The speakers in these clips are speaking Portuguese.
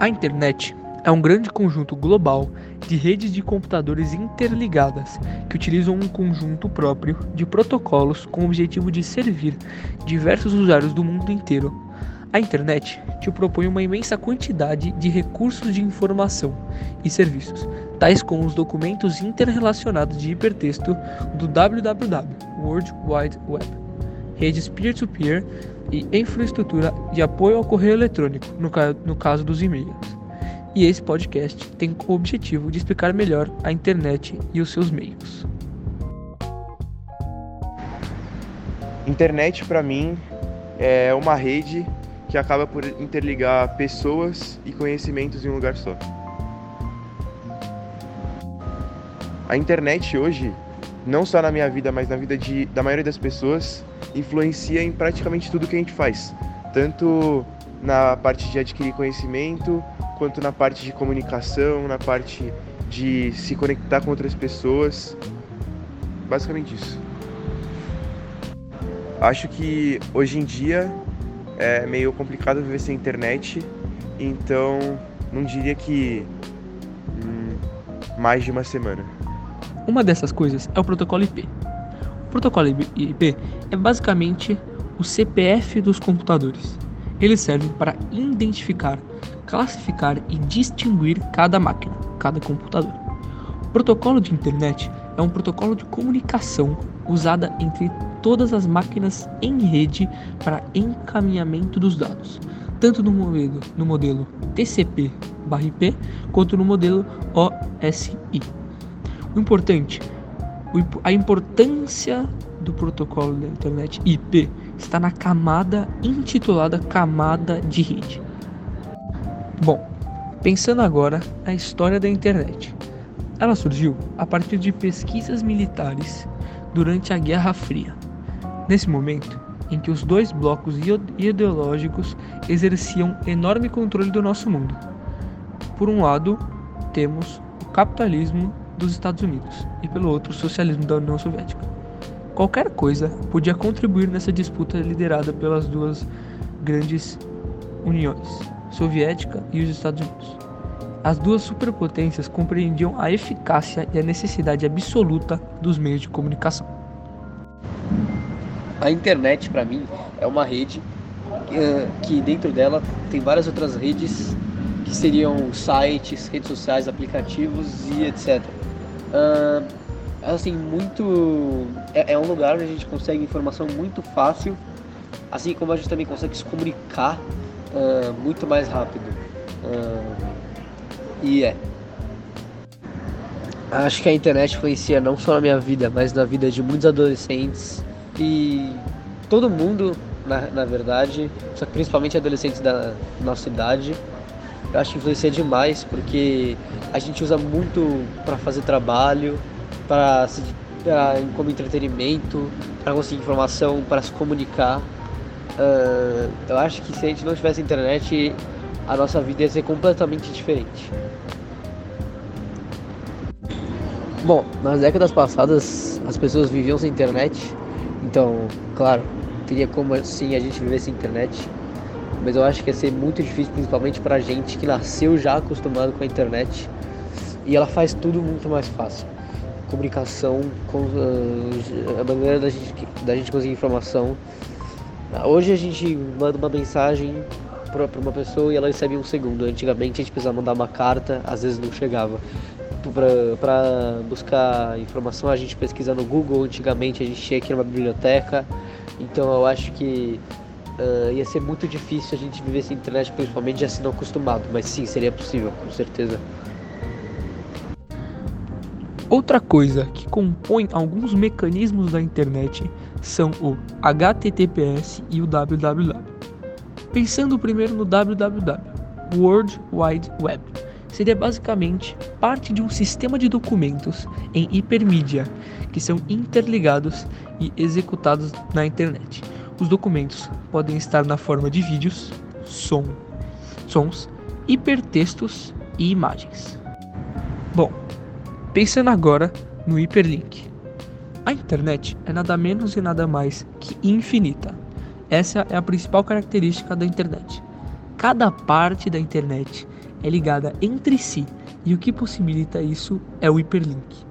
A internet é um grande conjunto global de redes de computadores interligadas que utilizam um conjunto próprio de protocolos com o objetivo de servir diversos usuários do mundo inteiro. A internet te propõe uma imensa quantidade de recursos de informação e serviços, tais como os documentos interrelacionados de hipertexto do WWW, World Wide Web, redes peer-to-peer e infraestrutura de apoio ao correio eletrônico, no, ca no caso dos e-mails. E esse podcast tem o objetivo de explicar melhor a internet e os seus meios. Internet para mim é uma rede que acaba por interligar pessoas e conhecimentos em um lugar só. A internet hoje, não só na minha vida, mas na vida de, da maioria das pessoas, influencia em praticamente tudo que a gente faz, tanto na parte de adquirir conhecimento, quanto na parte de comunicação, na parte de se conectar com outras pessoas. Basicamente isso. Acho que hoje em dia é meio complicado viver sem internet, então não diria que hum, mais de uma semana. Uma dessas coisas é o protocolo IP. Protocolo IP é basicamente o CPF dos computadores. Ele serve para identificar, classificar e distinguir cada máquina, cada computador. O protocolo de internet é um protocolo de comunicação usada entre todas as máquinas em rede para encaminhamento dos dados, tanto no modelo, no modelo TCP/IP quanto no modelo OSI. O importante, a importância do protocolo da internet IP está na camada intitulada camada de rede. Bom, pensando agora na história da internet. Ela surgiu a partir de pesquisas militares durante a Guerra Fria. Nesse momento, em que os dois blocos ideológicos exerciam enorme controle do nosso mundo. Por um lado, temos o capitalismo dos Estados Unidos e pelo outro o socialismo da União Soviética. Qualquer coisa podia contribuir nessa disputa liderada pelas duas grandes uniões, soviética e os Estados Unidos. As duas superpotências compreendiam a eficácia e a necessidade absoluta dos meios de comunicação. A internet, para mim, é uma rede eh, que dentro dela tem várias outras redes que seriam sites, redes sociais, aplicativos e etc. Uh, assim, muito. É, é, um lugar onde a gente consegue informação muito fácil, assim como a gente também consegue se comunicar uh, muito mais rápido. Uh, e é. Acho que a internet influencia não só na minha vida, mas na vida de muitos adolescentes e todo mundo, na, na verdade, só que principalmente adolescentes da nossa idade eu acho que influencia demais porque a gente usa muito para fazer trabalho, para como entretenimento, para conseguir informação, para se comunicar. Uh, eu acho que se a gente não tivesse internet, a nossa vida ia ser completamente diferente. Bom, nas décadas passadas as pessoas viviam sem internet, então, claro, teria como assim a gente viver sem internet mas eu acho que ia ser muito difícil, principalmente pra gente que nasceu já acostumado com a internet e ela faz tudo muito mais fácil. Comunicação, com, uh, a maneira da gente, da gente conseguir informação. Hoje a gente manda uma mensagem para uma pessoa e ela recebe um segundo. Antigamente a gente precisava mandar uma carta, às vezes não chegava. Para buscar informação a gente pesquisa no Google, antigamente a gente tinha que ir numa biblioteca. Então eu acho que uh, ia ser muito difícil a gente viver sem internet, principalmente já se não acostumado, mas sim, seria possível, com certeza. Outra coisa que compõe alguns mecanismos da internet são o HTTPS e o www. Pensando primeiro no www, World Wide Web, seria basicamente parte de um sistema de documentos em hipermídia que são interligados e executados na internet. Os documentos podem estar na forma de vídeos, som, sons, hipertextos e imagens. Bom, pensando agora no hiperlink. A internet é nada menos e nada mais que infinita. Essa é a principal característica da internet. cada parte da internet é ligada entre si e o que possibilita isso é o hiperlink.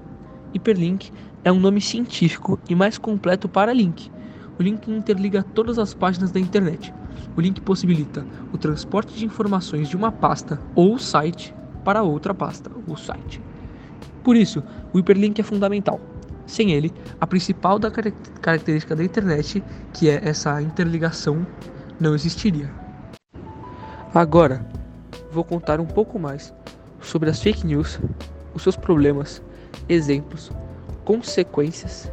Hiperlink é um nome científico e mais completo para link. O link interliga todas as páginas da internet. O link possibilita o transporte de informações de uma pasta ou site para outra pasta ou site. Por isso, o hiperlink é fundamental. Sem ele, a principal da característica da internet, que é essa interligação, não existiria. Agora, vou contar um pouco mais sobre as fake news, os seus problemas, exemplos, consequências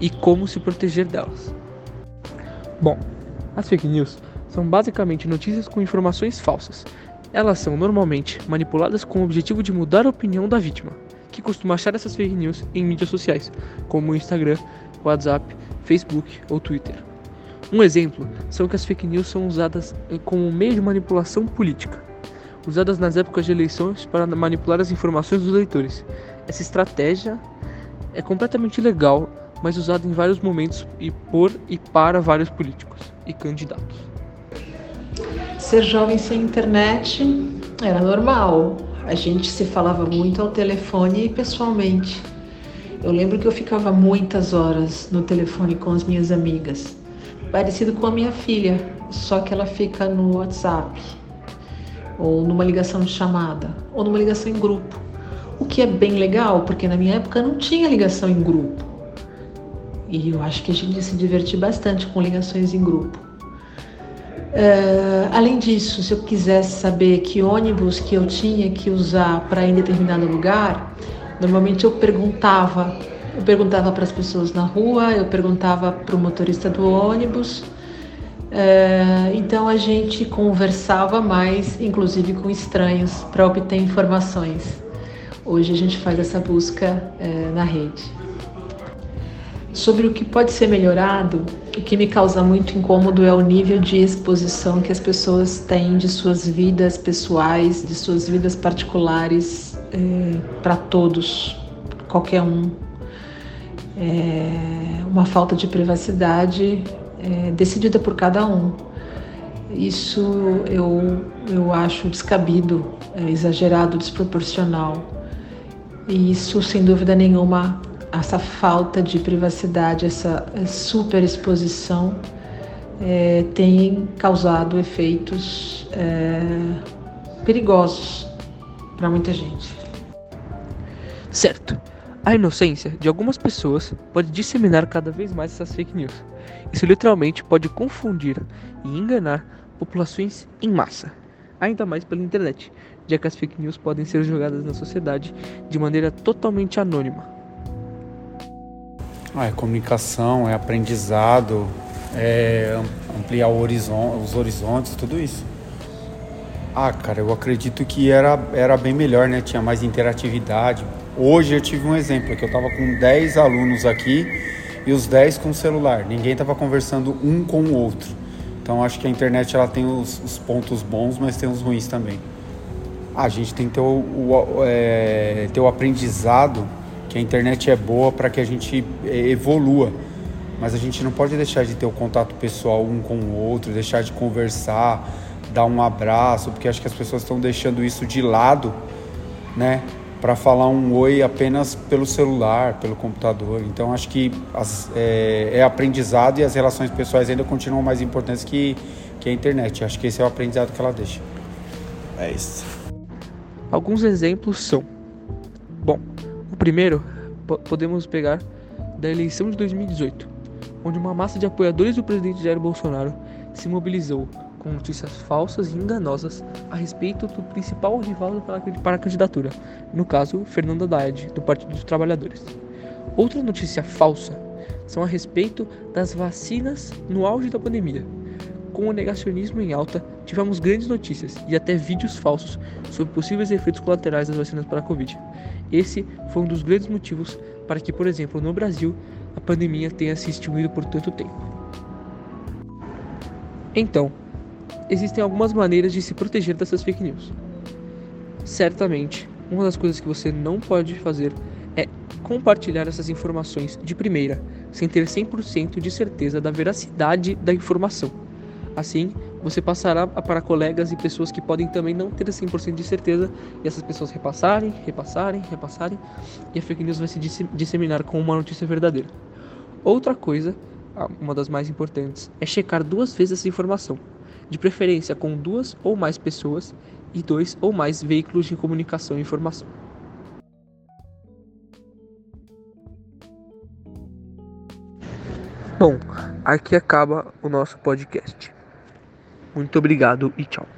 e como se proteger delas. Bom, as fake news são basicamente notícias com informações falsas. Elas são normalmente manipuladas com o objetivo de mudar a opinião da vítima, que costuma achar essas fake news em mídias sociais, como o Instagram, WhatsApp, Facebook ou Twitter. Um exemplo são que as fake news são usadas como meio de manipulação política, usadas nas épocas de eleições para manipular as informações dos leitores. Essa estratégia é completamente legal, mas usada em vários momentos e por e para vários políticos e candidatos. Ser jovem sem internet era normal. A gente se falava muito ao telefone e pessoalmente. Eu lembro que eu ficava muitas horas no telefone com as minhas amigas parecido com a minha filha, só que ela fica no WhatsApp, ou numa ligação de chamada, ou numa ligação em grupo. O que é bem legal, porque na minha época não tinha ligação em grupo. E eu acho que a gente se divertir bastante com ligações em grupo. Uh, além disso, se eu quisesse saber que ônibus que eu tinha que usar para ir em determinado lugar, normalmente eu perguntava eu perguntava para as pessoas na rua, eu perguntava para o motorista do ônibus. É, então a gente conversava mais, inclusive com estranhos, para obter informações. Hoje a gente faz essa busca é, na rede. Sobre o que pode ser melhorado, o que me causa muito incômodo é o nível de exposição que as pessoas têm de suas vidas pessoais, de suas vidas particulares é, para todos, qualquer um é uma falta de privacidade é, decidida por cada um. Isso eu, eu acho descabido, é, exagerado, desproporcional. E isso, sem dúvida nenhuma, essa falta de privacidade, essa superexposição é, tem causado efeitos é, perigosos para muita gente. Certo. A inocência de algumas pessoas pode disseminar cada vez mais essas fake news. Isso literalmente pode confundir e enganar populações em massa, ainda mais pela internet, já que as fake news podem ser jogadas na sociedade de maneira totalmente anônima. Ah, é comunicação, é aprendizado, é ampliar horizon os horizontes, tudo isso. Ah, cara, eu acredito que era, era bem melhor, né? Tinha mais interatividade, Hoje eu tive um exemplo, que eu estava com 10 alunos aqui e os 10 com celular. Ninguém estava conversando um com o outro. Então acho que a internet ela tem os, os pontos bons, mas tem os ruins também. a gente tem que ter o, o, é, ter o aprendizado que a internet é boa para que a gente é, evolua. Mas a gente não pode deixar de ter o contato pessoal um com o outro, deixar de conversar, dar um abraço, porque acho que as pessoas estão deixando isso de lado, né? para falar um oi apenas pelo celular, pelo computador. Então acho que as, é, é, aprendizado e as relações pessoais ainda continuam mais importantes que, que a internet. Acho que esse é o aprendizado que ela deixa. É isso. Alguns exemplos são: bom, primeiro podemos pegar da eleição de 2018, onde uma massa de apoiadores do presidente Jair Bolsonaro se mobilizou com notícias falsas e enganosas a respeito do principal rival para a candidatura, no caso, Fernando Haddad, do Partido dos Trabalhadores. Outra notícia falsa são a respeito das vacinas no auge da pandemia. Com o negacionismo em alta, tivemos grandes notícias e até vídeos falsos sobre possíveis efeitos colaterais das vacinas para a Covid. Esse foi um dos grandes motivos para que, por exemplo, no Brasil, a pandemia tenha se extinguido por tanto tempo. Então, existem algumas maneiras de se proteger dessas fake news. Certamente, uma das coisas que você não pode fazer é compartilhar essas informações de primeira, sem ter 100% de certeza da veracidade da informação. Assim, você passará para colegas e pessoas que podem também não ter 100% de certeza e essas pessoas repassarem, repassarem, repassarem e a fake news vai se disseminar com uma notícia verdadeira. Outra coisa, uma das mais importantes, é checar duas vezes essa informação, de preferência com duas ou mais pessoas e dois ou mais veículos de comunicação e informação. Bom, aqui acaba o nosso podcast. Muito obrigado e tchau.